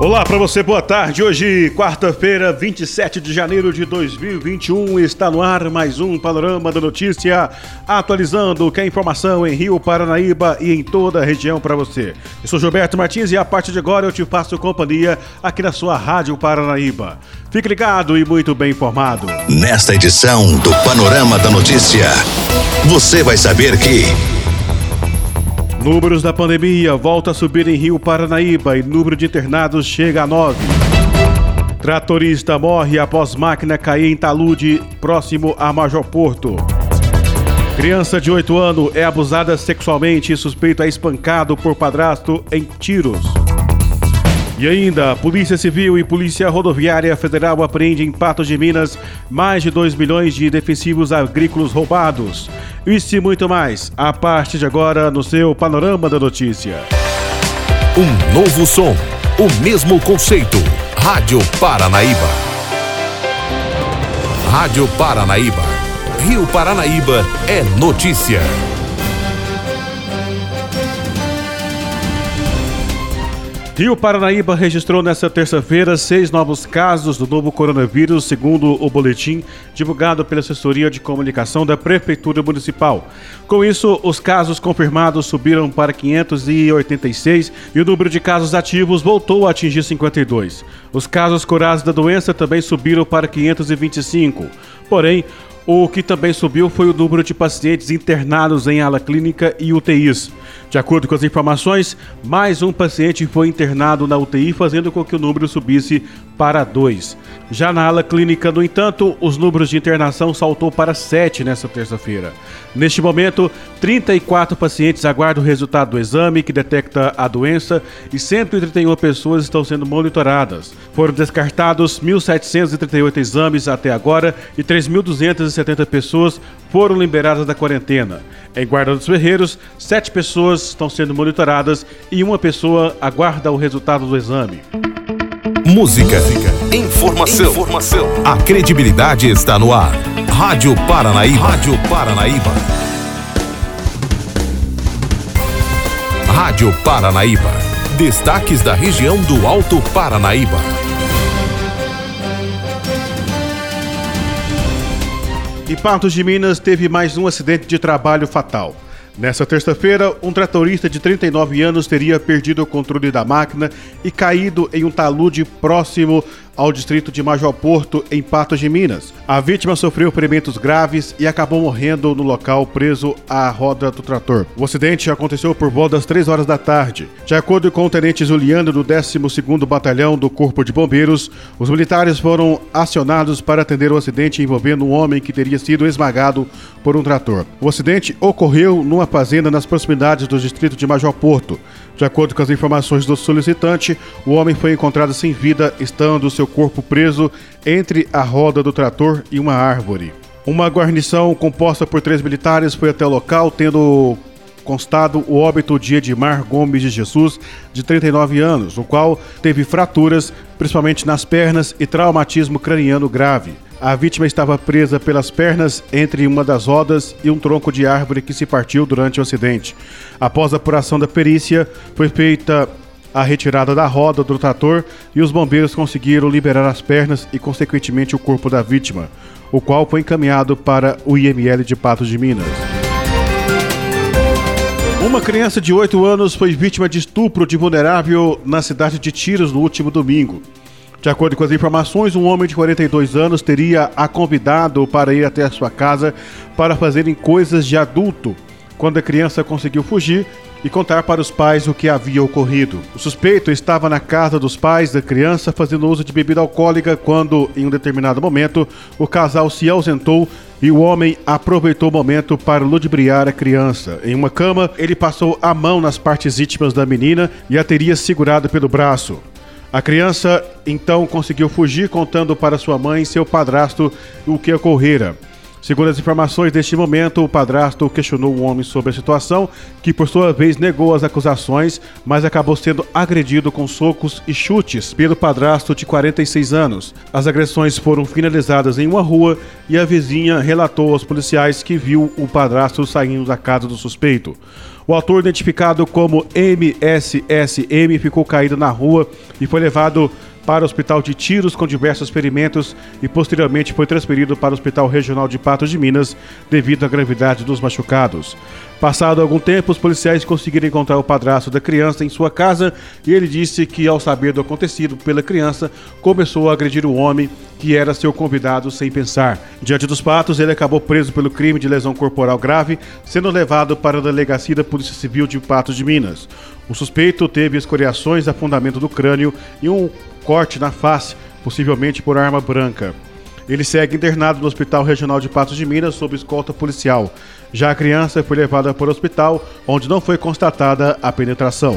Olá para você, boa tarde. Hoje, quarta-feira, 27 de janeiro de 2021, está no ar mais um Panorama da Notícia, atualizando o que é informação em Rio Paranaíba e em toda a região para você. Eu sou Gilberto Martins e a partir de agora eu te faço companhia aqui na sua Rádio Paranaíba. Fique ligado e muito bem informado. Nesta edição do Panorama da Notícia, você vai saber que. Números da pandemia volta a subir em Rio Paranaíba e número de internados chega a 9. Tratorista morre após máquina cair em talude próximo a Major Porto. Criança de 8 anos é abusada sexualmente e suspeito é espancado por padrasto em tiros. E ainda, Polícia Civil e Polícia Rodoviária Federal apreendem em Patos de Minas mais de 2 milhões de defensivos agrícolas roubados. Isso e muito mais, a partir de agora no seu Panorama da Notícia. Um novo som, o mesmo conceito. Rádio Paranaíba. Rádio Paranaíba. Rio Paranaíba é notícia. Rio Paranaíba registrou nesta terça-feira seis novos casos do novo coronavírus, segundo o boletim divulgado pela assessoria de comunicação da Prefeitura Municipal. Com isso, os casos confirmados subiram para 586 e o número de casos ativos voltou a atingir 52. Os casos curados da doença também subiram para 525. Porém, o que também subiu foi o número de pacientes internados em ala clínica e UTIs. De acordo com as informações, mais um paciente foi internado na UTI, fazendo com que o número subisse para dois. Já na ala clínica, no entanto, os números de internação saltou para sete nesta terça-feira. Neste momento, 34 pacientes aguardam o resultado do exame que detecta a doença e 131 pessoas estão sendo monitoradas. Foram descartados 1.738 exames até agora e 3.270 pessoas foram liberadas da quarentena. Em Guarda dos Ferreiros, sete pessoas estão sendo monitoradas e uma pessoa aguarda o resultado do exame. Música, informação, informação. A credibilidade está no ar. Rádio Paranaíba. Rádio Paranaíba. Rádio Paranaíba. Destaques da região do Alto Paranaíba. E Patos de Minas teve mais um acidente de trabalho fatal. Nessa terça-feira, um tratorista de 39 anos teria perdido o controle da máquina e caído em um talude próximo ao distrito de Major Porto, em Patos de Minas. A vítima sofreu ferimentos graves e acabou morrendo no local preso à roda do trator. O acidente aconteceu por volta das 3 horas da tarde. De acordo com o tenente Juliano do 12º Batalhão do Corpo de Bombeiros, os militares foram acionados para atender o acidente envolvendo um homem que teria sido esmagado por um trator. O acidente ocorreu numa fazenda nas proximidades do distrito de Major Porto. De acordo com as informações do solicitante, o homem foi encontrado sem vida, estando seu corpo preso entre a roda do trator e uma árvore. Uma guarnição composta por três militares foi até o local, tendo constado o óbito de Edmar Gomes de Jesus, de 39 anos, o qual teve fraturas, principalmente nas pernas, e traumatismo craniano grave. A vítima estava presa pelas pernas entre uma das rodas e um tronco de árvore que se partiu durante o acidente. Após a apuração da perícia, foi feita a retirada da roda do trator e os bombeiros conseguiram liberar as pernas e, consequentemente, o corpo da vítima, o qual foi encaminhado para o IML de Patos de Minas. Uma criança de 8 anos foi vítima de estupro de vulnerável na cidade de Tiros no último domingo. De acordo com as informações, um homem de 42 anos teria a convidado para ir até a sua casa para fazerem coisas de adulto. Quando a criança conseguiu fugir e contar para os pais o que havia ocorrido. O suspeito estava na casa dos pais da criança fazendo uso de bebida alcoólica quando, em um determinado momento, o casal se ausentou e o homem aproveitou o momento para ludibriar a criança. Em uma cama, ele passou a mão nas partes íntimas da menina e a teria segurado pelo braço. A criança então conseguiu fugir, contando para sua mãe e seu padrasto o que ocorrera. Segundo as informações deste momento, o padrasto questionou o homem sobre a situação, que por sua vez negou as acusações, mas acabou sendo agredido com socos e chutes pelo padrasto de 46 anos. As agressões foram finalizadas em uma rua e a vizinha relatou aos policiais que viu o padrasto saindo da casa do suspeito. O autor, identificado como MSSM, ficou caído na rua e foi levado para o Hospital de Tiros com diversos ferimentos e posteriormente foi transferido para o Hospital Regional de Patos de Minas devido à gravidade dos machucados. Passado algum tempo, os policiais conseguiram encontrar o padrasto da criança em sua casa e ele disse que, ao saber do acontecido pela criança, começou a agredir o homem que era seu convidado sem pensar. Diante dos fatos, ele acabou preso pelo crime de lesão corporal grave, sendo levado para a delegacia da Polícia Civil de Patos de Minas. O suspeito teve escoriações, afundamento do crânio e um corte na face, possivelmente por arma branca. Ele segue internado no Hospital Regional de Patos de Minas sob escolta policial. Já a criança foi levada para o hospital, onde não foi constatada a penetração.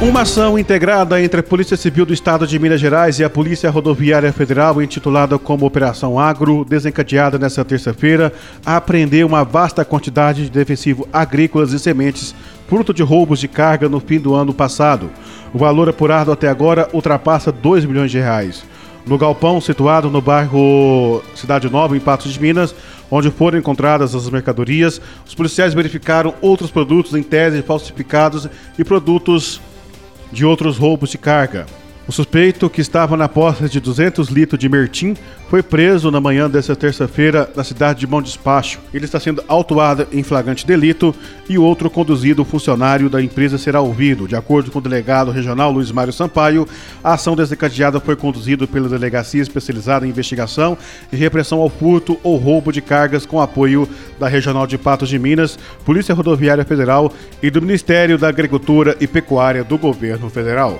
Uma ação integrada entre a Polícia Civil do Estado de Minas Gerais e a Polícia Rodoviária Federal, intitulada como Operação Agro, desencadeada nesta terça-feira, apreendeu uma vasta quantidade de defensivo agrícolas e sementes, fruto de roubos de carga no fim do ano passado. O valor apurado até agora ultrapassa 2 milhões de reais. No galpão situado no bairro Cidade Nova, em Patos de Minas, onde foram encontradas as mercadorias, os policiais verificaram outros produtos em tese falsificados e produtos de outros roubos de carga. O suspeito, que estava na posse de 200 litros de mertim, foi preso na manhã desta terça-feira na cidade de Bom Despacho. Ele está sendo autuado em flagrante delito e outro conduzido funcionário da empresa será ouvido. De acordo com o delegado regional Luiz Mário Sampaio, a ação desencadeada foi conduzida pela Delegacia Especializada em Investigação e Repressão ao Furto ou Roubo de Cargas com apoio da Regional de Patos de Minas, Polícia Rodoviária Federal e do Ministério da Agricultura e Pecuária do Governo Federal.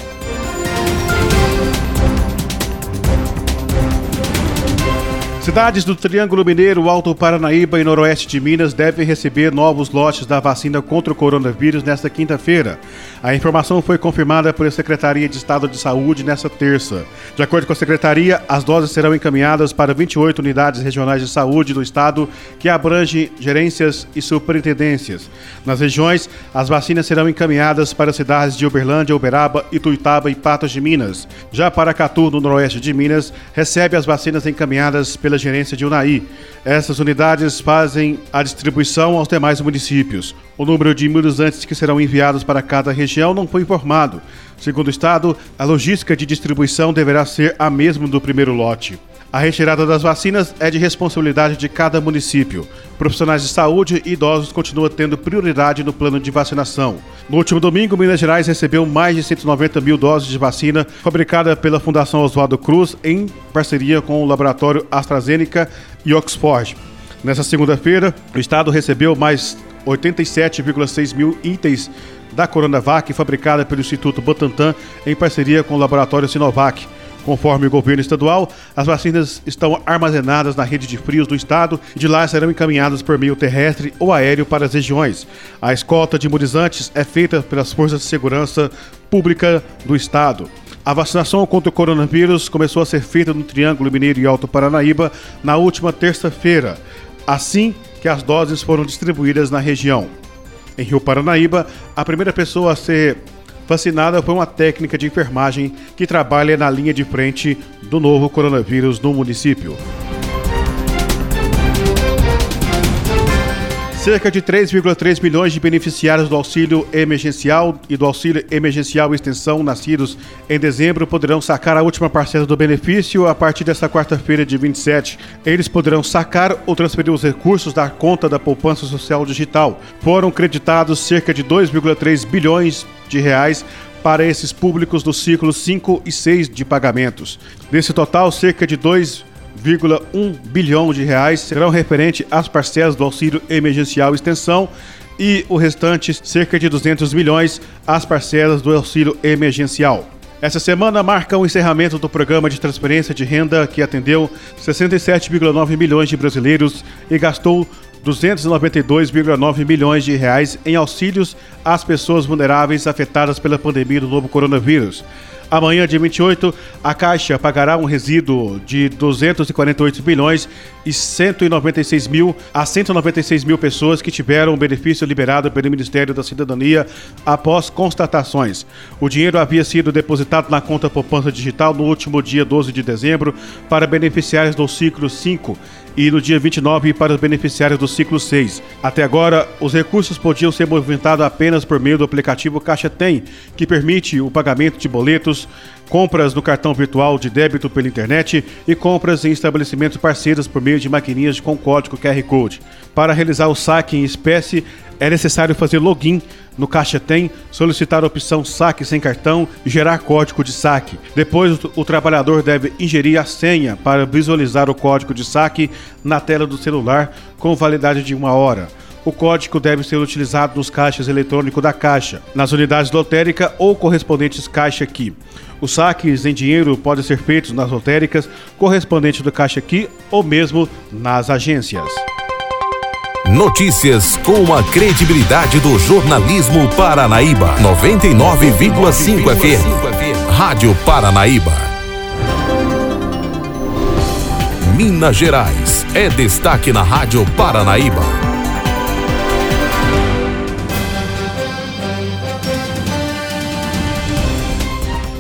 Cidades do Triângulo Mineiro, Alto Paranaíba e Noroeste de Minas devem receber novos lotes da vacina contra o coronavírus nesta quinta-feira. A informação foi confirmada pela Secretaria de Estado de Saúde nesta terça. De acordo com a Secretaria, as doses serão encaminhadas para 28 unidades regionais de saúde do Estado, que abrangem gerências e superintendências. Nas regiões, as vacinas serão encaminhadas para as cidades de Uberlândia, Uberaba, Ituiutaba e Patos de Minas. Já Paracatu, no Noroeste de Minas, recebe as vacinas encaminhadas pela gerência de Unai. Essas unidades fazem a distribuição aos demais municípios. O número de imunizantes que serão enviados para cada região não foi informado. Segundo o Estado, a logística de distribuição deverá ser a mesma do primeiro lote. A retirada das vacinas é de responsabilidade de cada município. Profissionais de saúde e idosos continuam tendo prioridade no plano de vacinação. No último domingo, Minas Gerais recebeu mais de 190 mil doses de vacina fabricada pela Fundação Oswaldo Cruz em parceria com o laboratório AstraZeneca e Oxford. Nessa segunda-feira, o estado recebeu mais 87,6 mil itens da Coronavac fabricada pelo Instituto Butantan em parceria com o laboratório Sinovac. Conforme o governo estadual, as vacinas estão armazenadas na rede de frios do estado e de lá serão encaminhadas por meio terrestre ou aéreo para as regiões. A escolta de imunizantes é feita pelas forças de segurança pública do estado. A vacinação contra o coronavírus começou a ser feita no Triângulo Mineiro e Alto Paranaíba na última terça-feira, assim que as doses foram distribuídas na região. Em Rio Paranaíba, a primeira pessoa a ser vacinada foi uma técnica de enfermagem que trabalha na linha de frente do novo coronavírus no município. Cerca de 3,3 milhões de beneficiários do auxílio emergencial e do auxílio emergencial extensão nascidos em dezembro poderão sacar a última parcela do benefício a partir desta quarta-feira de 27. Eles poderão sacar ou transferir os recursos da conta da poupança social digital. Foram creditados cerca de 2,3 bilhões de reais para esses públicos do ciclo 5 e 6 de pagamentos. Desse total, cerca de 2,1 bilhão de reais serão referentes às parcelas do auxílio emergencial extensão e o restante, cerca de 200 milhões, às parcelas do auxílio emergencial. Essa semana marca o encerramento do programa de transferência de renda que atendeu 67,9 milhões de brasileiros e gastou 292,9 milhões de reais em auxílios às pessoas vulneráveis afetadas pela pandemia do novo coronavírus. Amanhã, dia 28, a Caixa pagará um resíduo de 248 bilhões e 196 mil a 196 mil pessoas que tiveram o benefício liberado pelo Ministério da Cidadania após constatações. O dinheiro havia sido depositado na conta poupança digital no último dia 12 de dezembro para beneficiários do ciclo 5 e no dia 29 para os beneficiários do ciclo 6. Até agora, os recursos podiam ser movimentados apenas por meio do aplicativo Caixa Tem, que permite o pagamento de boletos, compras no cartão virtual de débito pela internet e compras em estabelecimentos parceiros por meio de maquininhas com código QR Code. Para realizar o saque em espécie, é necessário fazer login no Caixa Tem, solicitar a opção saque sem cartão e gerar código de saque. Depois, o trabalhador deve ingerir a senha para visualizar o código de saque na tela do celular com validade de uma hora. O código deve ser utilizado nos caixas eletrônicos da Caixa, nas unidades lotérica ou correspondentes Caixa Aqui. Os saques em dinheiro podem ser feitos nas lotéricas correspondentes do Caixa Aqui ou mesmo nas agências. Notícias com a credibilidade do jornalismo Paranaíba. 99,5 FM. Rádio Paranaíba. Minas Gerais é destaque na Rádio Paranaíba.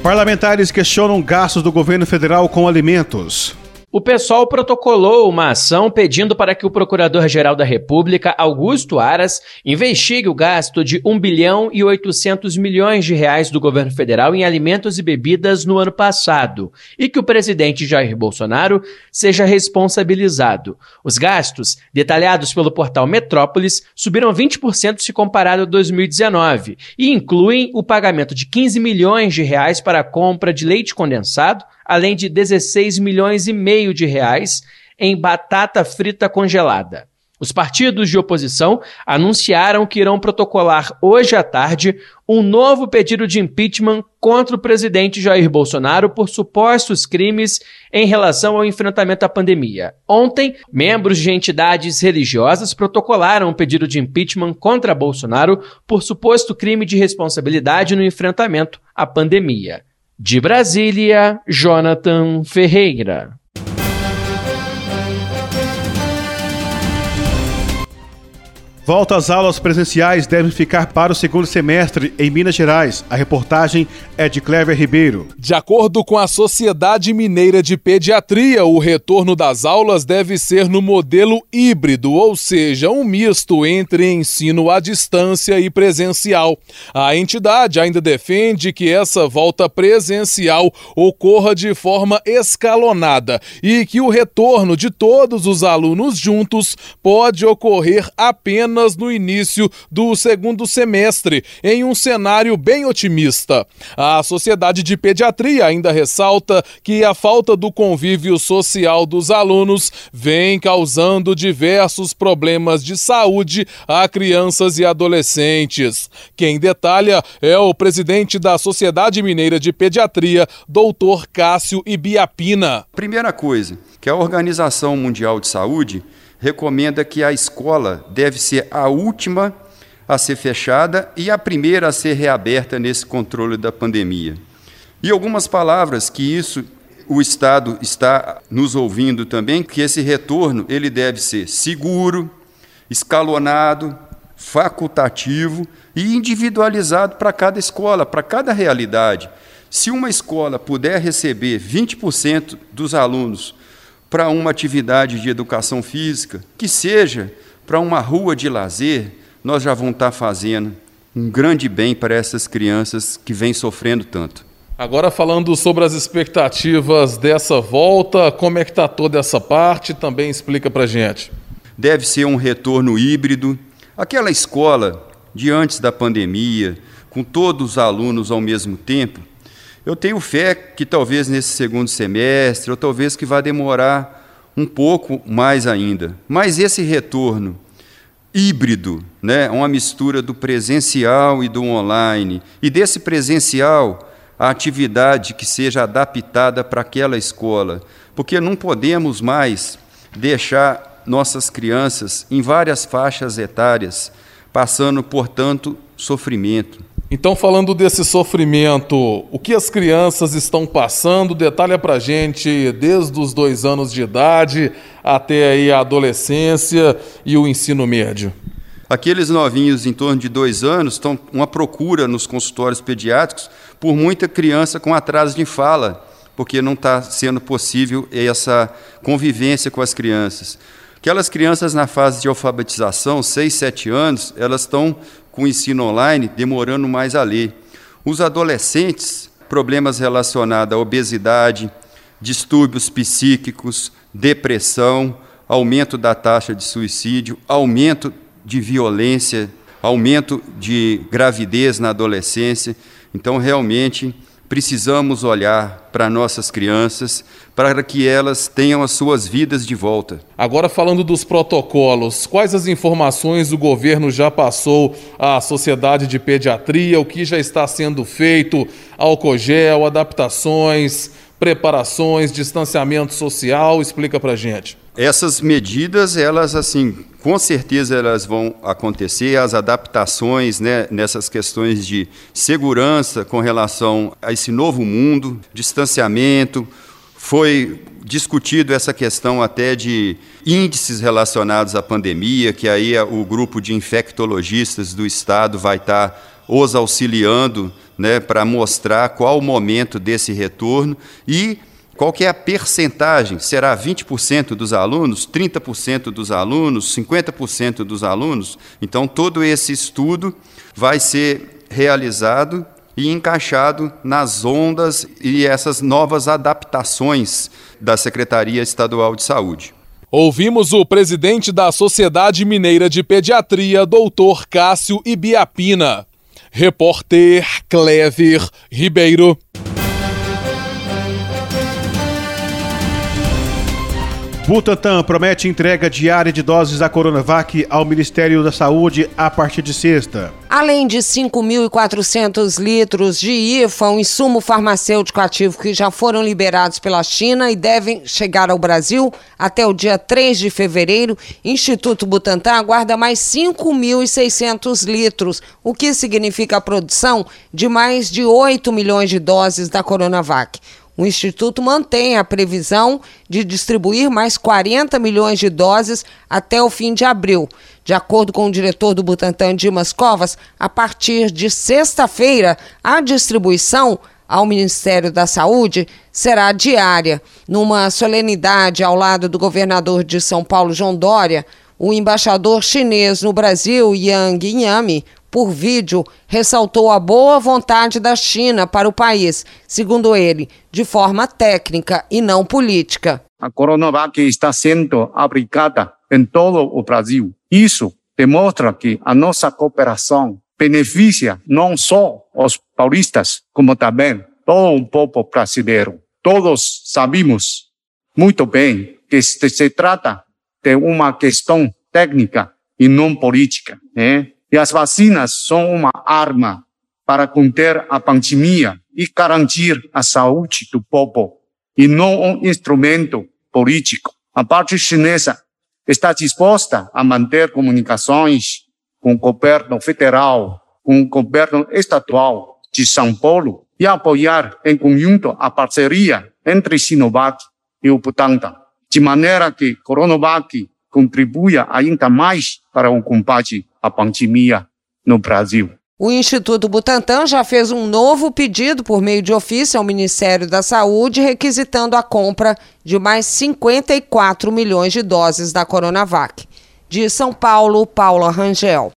Parlamentares questionam gastos do governo federal com alimentos. O pessoal protocolou uma ação pedindo para que o Procurador-Geral da República, Augusto Aras, investigue o gasto de 1 bilhão e 800 milhões de reais do governo federal em alimentos e bebidas no ano passado e que o presidente Jair Bolsonaro seja responsabilizado. Os gastos, detalhados pelo portal Metrópolis, subiram 20% se comparado a 2019 e incluem o pagamento de 15 milhões de reais para a compra de leite condensado, além de 16 milhões e meio de reais em batata frita congelada. Os partidos de oposição anunciaram que irão protocolar hoje à tarde um novo pedido de impeachment contra o presidente Jair Bolsonaro por supostos crimes em relação ao enfrentamento à pandemia. Ontem, membros de entidades religiosas protocolaram um pedido de impeachment contra Bolsonaro por suposto crime de responsabilidade no enfrentamento à pandemia. De Brasília, Jonathan Ferreira. Volta às aulas presenciais devem ficar para o segundo semestre em Minas Gerais. A reportagem é de Clever Ribeiro. De acordo com a Sociedade Mineira de Pediatria, o retorno das aulas deve ser no modelo híbrido, ou seja, um misto entre ensino à distância e presencial. A entidade ainda defende que essa volta presencial ocorra de forma escalonada e que o retorno de todos os alunos juntos pode ocorrer apenas apenas no início do segundo semestre, em um cenário bem otimista. A Sociedade de Pediatria ainda ressalta que a falta do convívio social dos alunos vem causando diversos problemas de saúde a crianças e adolescentes. Quem detalha é o presidente da Sociedade Mineira de Pediatria, doutor Cássio Ibiapina. Primeira coisa, que a Organização Mundial de Saúde recomenda que a escola deve ser a última a ser fechada e a primeira a ser reaberta nesse controle da pandemia. E algumas palavras que isso o Estado está nos ouvindo também, que esse retorno ele deve ser seguro, escalonado, facultativo e individualizado para cada escola, para cada realidade. Se uma escola puder receber 20% dos alunos para uma atividade de educação física, que seja para uma rua de lazer, nós já vamos estar fazendo um grande bem para essas crianças que vêm sofrendo tanto. Agora falando sobre as expectativas dessa volta, como é que está toda essa parte? Também explica para gente. Deve ser um retorno híbrido, aquela escola de antes da pandemia, com todos os alunos ao mesmo tempo, eu tenho fé que talvez nesse segundo semestre, ou talvez que vá demorar um pouco mais ainda. Mas esse retorno híbrido, né, uma mistura do presencial e do online, e desse presencial, a atividade que seja adaptada para aquela escola, porque não podemos mais deixar nossas crianças em várias faixas etárias passando por tanto sofrimento. Então, falando desse sofrimento, o que as crianças estão passando, detalha pra gente desde os dois anos de idade até aí a adolescência e o ensino médio. Aqueles novinhos em torno de dois anos estão uma procura nos consultórios pediátricos por muita criança com atraso de fala, porque não está sendo possível essa convivência com as crianças. Aquelas crianças na fase de alfabetização, 6, 7 anos, elas estão com o ensino online demorando mais a ler. Os adolescentes, problemas relacionados à obesidade, distúrbios psíquicos, depressão, aumento da taxa de suicídio, aumento de violência, aumento de gravidez na adolescência. Então, realmente, precisamos olhar para nossas crianças para que elas tenham as suas vidas de volta. Agora falando dos protocolos, quais as informações o governo já passou à Sociedade de Pediatria, o que já está sendo feito, álcool gel, adaptações, preparações, distanciamento social, explica para gente. Essas medidas, elas assim, com certeza elas vão acontecer, as adaptações né, nessas questões de segurança com relação a esse novo mundo, distanciamento, foi discutido essa questão até de índices relacionados à pandemia, que aí o grupo de infectologistas do estado vai estar os auxiliando né, para mostrar qual o momento desse retorno e qual que é a percentagem? Será 20% dos alunos, 30% dos alunos, 50% dos alunos? Então, todo esse estudo vai ser realizado e encaixado nas ondas e essas novas adaptações da Secretaria Estadual de Saúde. Ouvimos o presidente da Sociedade Mineira de Pediatria, doutor Cássio Ibiapina. Repórter Clever Ribeiro. Butantan promete entrega diária de doses da Coronavac ao Ministério da Saúde a partir de sexta. Além de 5.400 litros de IFA, um insumo farmacêutico ativo que já foram liberados pela China e devem chegar ao Brasil até o dia 3 de fevereiro, Instituto Butantan aguarda mais 5.600 litros, o que significa a produção de mais de 8 milhões de doses da Coronavac. O Instituto mantém a previsão de distribuir mais 40 milhões de doses até o fim de abril. De acordo com o diretor do Butantan, Dimas Covas, a partir de sexta-feira, a distribuição ao Ministério da Saúde será diária. Numa solenidade ao lado do governador de São Paulo, João Dória, o embaixador chinês no Brasil, Yang Yami, por vídeo, ressaltou a boa vontade da China para o país, segundo ele, de forma técnica e não política. A Coronavac está sendo aplicada em todo o Brasil. Isso demonstra que a nossa cooperação beneficia não só os paulistas, como também todo o povo brasileiro. Todos sabemos muito bem que se trata de uma questão técnica e não política. Né? E as vacinas são uma arma para conter a pandemia e garantir a saúde do povo, e não um instrumento político. A parte chinesa está disposta a manter comunicações com o governo federal, com o governo estadual de São Paulo e apoiar em conjunto a parceria entre Sinovac e o Butantan, de maneira que Coronavac contribua ainda mais para o combate à pandemia no Brasil. O Instituto Butantan já fez um novo pedido por meio de ofício ao Ministério da Saúde, requisitando a compra de mais 54 milhões de doses da Coronavac. De São Paulo, Paula Rangel.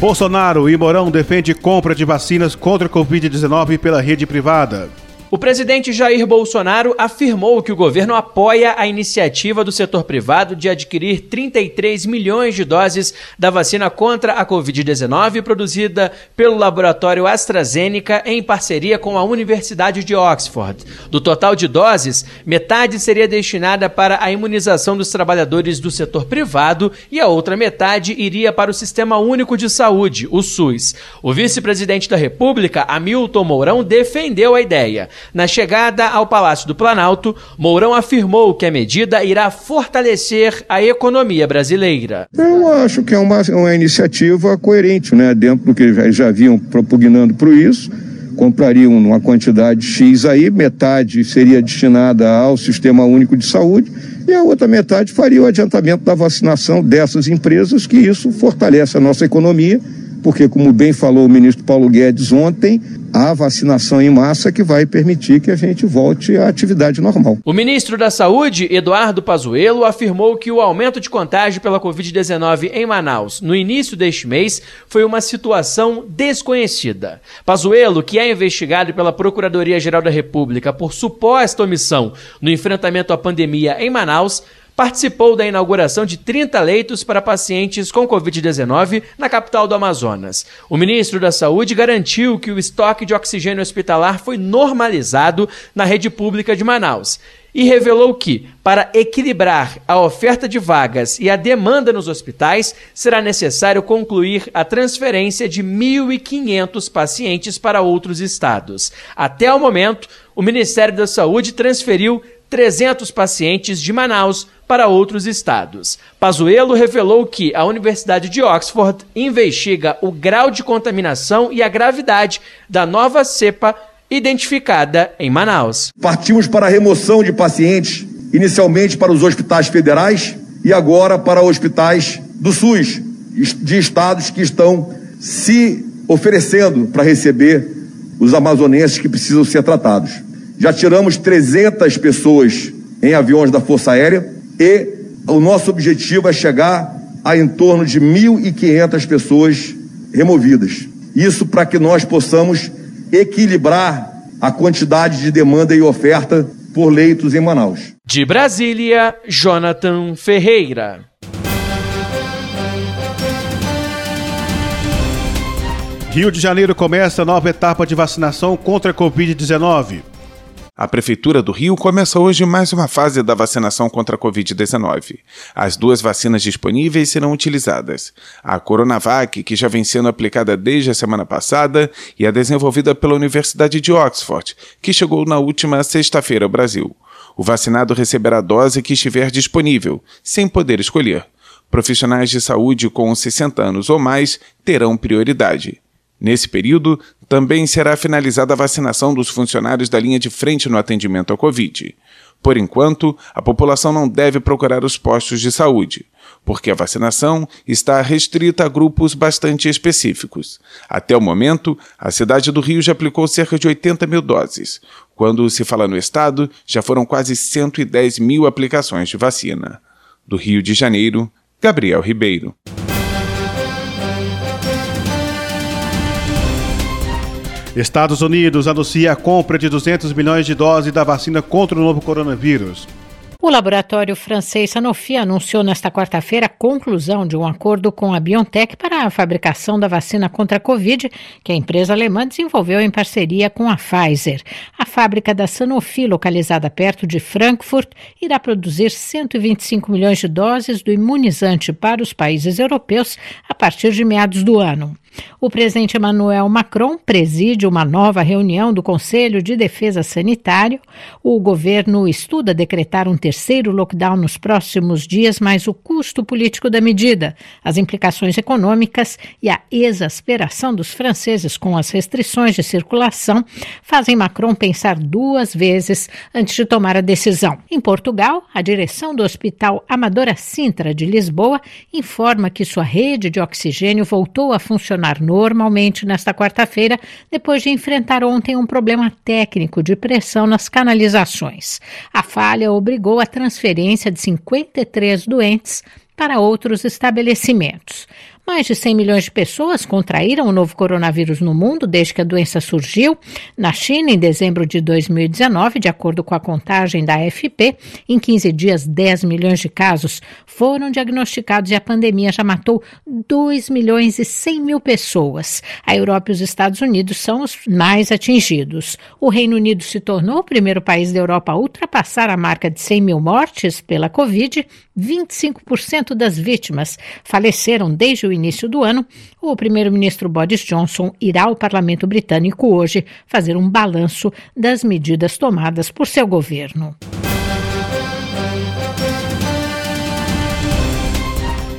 Bolsonaro e Mourão defende compra de vacinas contra a Covid-19 pela rede privada. O presidente Jair Bolsonaro afirmou que o governo apoia a iniciativa do setor privado de adquirir 33 milhões de doses da vacina contra a Covid-19 produzida pelo laboratório AstraZeneca em parceria com a Universidade de Oxford. Do total de doses, metade seria destinada para a imunização dos trabalhadores do setor privado e a outra metade iria para o Sistema Único de Saúde, o SUS. O vice-presidente da República, Hamilton Mourão, defendeu a ideia. Na chegada ao Palácio do Planalto, Mourão afirmou que a medida irá fortalecer a economia brasileira. Eu acho que é uma, uma iniciativa coerente, né? Dentro do que já, já vinham propugnando para isso comprariam uma quantidade X aí, metade seria destinada ao Sistema Único de Saúde e a outra metade faria o adiantamento da vacinação dessas empresas, que isso fortalece a nossa economia porque, como bem falou o ministro Paulo Guedes ontem, a vacinação em massa que vai permitir que a gente volte à atividade normal. O ministro da Saúde, Eduardo Pazuello, afirmou que o aumento de contágio pela Covid-19 em Manaus no início deste mês foi uma situação desconhecida. Pazuello, que é investigado pela Procuradoria-Geral da República por suposta omissão no enfrentamento à pandemia em Manaus, participou da inauguração de 30 leitos para pacientes com Covid-19 na capital do Amazonas. O ministro da Saúde garantiu que o estoque de oxigênio hospitalar foi normalizado na rede pública de Manaus e revelou que, para equilibrar a oferta de vagas e a demanda nos hospitais, será necessário concluir a transferência de 1.500 pacientes para outros estados. Até o momento, o Ministério da Saúde transferiu 300 pacientes de Manaus para outros estados. Pazuello revelou que a Universidade de Oxford investiga o grau de contaminação e a gravidade da nova cepa identificada em Manaus. Partimos para a remoção de pacientes, inicialmente para os hospitais federais e agora para hospitais do SUS, de estados que estão se oferecendo para receber os amazonenses que precisam ser tratados. Já tiramos 300 pessoas em aviões da Força Aérea e o nosso objetivo é chegar a em torno de 1.500 pessoas removidas. Isso para que nós possamos equilibrar a quantidade de demanda e oferta por leitos em Manaus. De Brasília, Jonathan Ferreira. Rio de Janeiro começa a nova etapa de vacinação contra a Covid-19. A Prefeitura do Rio começa hoje mais uma fase da vacinação contra a Covid-19. As duas vacinas disponíveis serão utilizadas: a Coronavac, que já vem sendo aplicada desde a semana passada, e a desenvolvida pela Universidade de Oxford, que chegou na última sexta-feira ao Brasil. O vacinado receberá a dose que estiver disponível, sem poder escolher. Profissionais de saúde com 60 anos ou mais terão prioridade. Nesse período, também será finalizada a vacinação dos funcionários da linha de frente no atendimento ao Covid. Por enquanto, a população não deve procurar os postos de saúde, porque a vacinação está restrita a grupos bastante específicos. Até o momento, a cidade do Rio já aplicou cerca de 80 mil doses. Quando se fala no estado, já foram quase 110 mil aplicações de vacina. Do Rio de Janeiro, Gabriel Ribeiro. Estados Unidos anuncia a compra de 200 milhões de doses da vacina contra o novo coronavírus. O laboratório francês Sanofi anunciou nesta quarta-feira a conclusão de um acordo com a BioNTech para a fabricação da vacina contra a Covid, que a empresa alemã desenvolveu em parceria com a Pfizer. A fábrica da Sanofi, localizada perto de Frankfurt, irá produzir 125 milhões de doses do imunizante para os países europeus a partir de meados do ano. O presidente Emmanuel Macron preside uma nova reunião do Conselho de Defesa Sanitário. O governo estuda decretar um terceiro lockdown nos próximos dias, mas o custo político da medida, as implicações econômicas e a exasperação dos franceses com as restrições de circulação fazem Macron pensar duas vezes antes de tomar a decisão. Em Portugal, a direção do Hospital Amadora Sintra de Lisboa informa que sua rede de oxigênio voltou a funcionar funcionar normalmente nesta quarta-feira, depois de enfrentar ontem um problema técnico de pressão nas canalizações. A falha obrigou a transferência de 53 doentes para outros estabelecimentos. Mais de 100 milhões de pessoas contraíram o novo coronavírus no mundo desde que a doença surgiu. Na China, em dezembro de 2019, de acordo com a contagem da AFP, em 15 dias, 10 milhões de casos foram diagnosticados e a pandemia já matou 2 milhões e 100 mil pessoas. A Europa e os Estados Unidos são os mais atingidos. O Reino Unido se tornou o primeiro país da Europa a ultrapassar a marca de 100 mil mortes pela Covid. 25% das vítimas faleceram desde o início do ano, o primeiro-ministro Boris Johnson irá ao parlamento britânico hoje fazer um balanço das medidas tomadas por seu governo.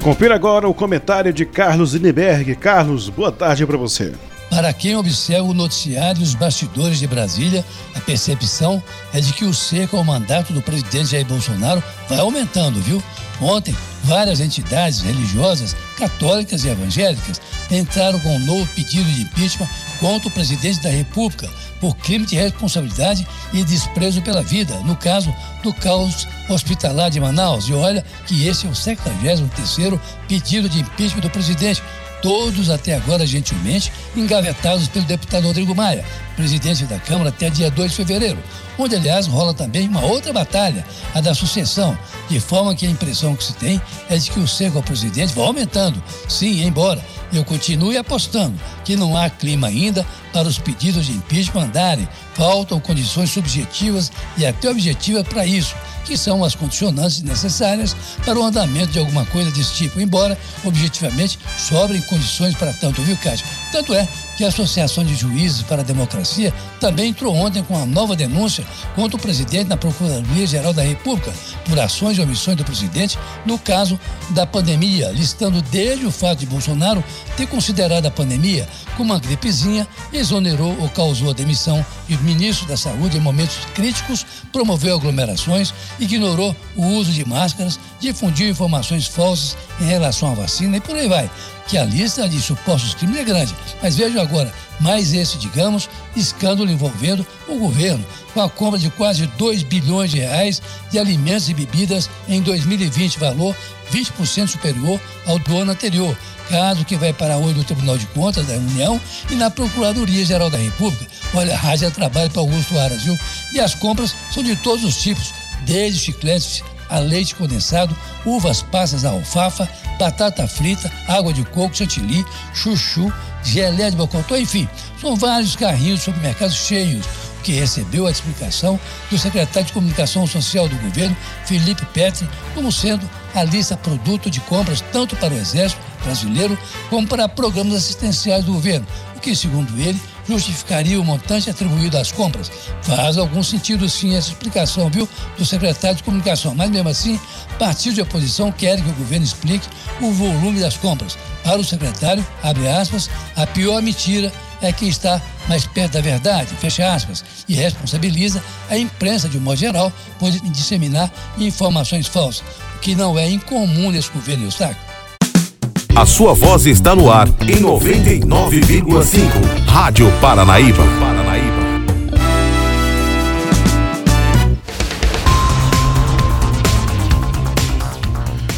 Confira agora o comentário de Carlos Ineberg. Carlos, boa tarde para você. Para quem observa o noticiário e os bastidores de Brasília, a percepção é de que o cerco ao mandato do presidente Jair Bolsonaro vai aumentando, viu? Ontem, várias entidades religiosas, católicas e evangélicas, entraram com um novo pedido de impeachment contra o presidente da República por crime de responsabilidade e desprezo pela vida, no caso do caos hospitalar de Manaus. E olha que esse é o 73º pedido de impeachment do presidente, todos até agora gentilmente engavetados pelo deputado Rodrigo Maia, presidente da Câmara até dia 2 de fevereiro, onde aliás rola também uma outra batalha, a da sucessão, de forma que a impressão que se tem é de que o cerco ao presidente vai aumentando. Sim, embora eu continue apostando que não há clima ainda para os pedidos de impeachment andarem. Faltam condições subjetivas e até objetivas para isso, que são as condicionantes necessárias para o andamento de alguma coisa desse tipo, embora objetivamente sobrem condições para tanto, viu, Cássio? Tanto é que a Associação de Juízes para a Democracia também entrou ontem com uma nova denúncia contra o presidente na Procuradoria-Geral da República por ações e omissões do presidente no caso da pandemia, listando desde o fato de Bolsonaro ter considerado a pandemia como uma gripezinha, exonerou ou causou a demissão e o ministro da Saúde em momentos críticos promoveu aglomerações, ignorou o uso de máscaras, difundiu informações falsas em relação à vacina e por aí vai que a lista de supostos crimes é grande. Mas veja agora, mais esse, digamos, escândalo envolvendo o governo, com a compra de quase 2 bilhões de reais de alimentos e bebidas em 2020, valor 20% superior ao do ano anterior. Caso que vai para hoje no Tribunal de Contas da União e na Procuradoria-Geral da República. Olha, haja trabalho para Augusto Aras, viu? E as compras são de todos os tipos, desde chicletes a leite condensado, uvas passas alfafa, batata frita, água de coco, chantilly, chuchu, gelé de bocotó, enfim, são vários carrinhos de supermercados cheios, que recebeu a explicação do secretário de Comunicação Social do governo, Felipe Petri, como sendo a lista produto de compras tanto para o Exército brasileiro como para programas assistenciais do governo, o que, segundo ele, justificaria o montante atribuído às compras. Faz algum sentido sim essa explicação, viu, do secretário de Comunicação. Mas mesmo assim, partidos de oposição querem que o governo explique o volume das compras. Para o secretário, abre aspas, a pior mentira é quem está mais perto da verdade, fecha aspas, e responsabiliza a imprensa de um modo geral por disseminar informações falsas, o que não é incomum nesse governo Eustáquio. A sua voz está no ar em 99,5. Rádio Paranaíba.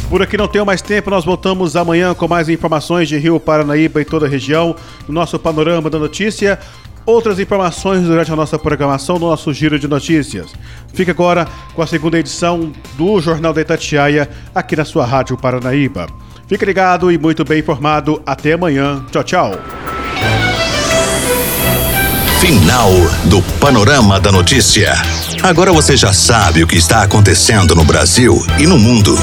Por aqui não tenho mais tempo, nós voltamos amanhã com mais informações de Rio Paranaíba e toda a região, no nosso panorama da notícia. Outras informações durante a nossa programação no nosso giro de notícias. Fica agora com a segunda edição do Jornal da Itatiaia, aqui na sua Rádio Paranaíba. Fique ligado e muito bem informado. Até amanhã. Tchau, tchau. Final do Panorama da Notícia. Agora você já sabe o que está acontecendo no Brasil e no mundo.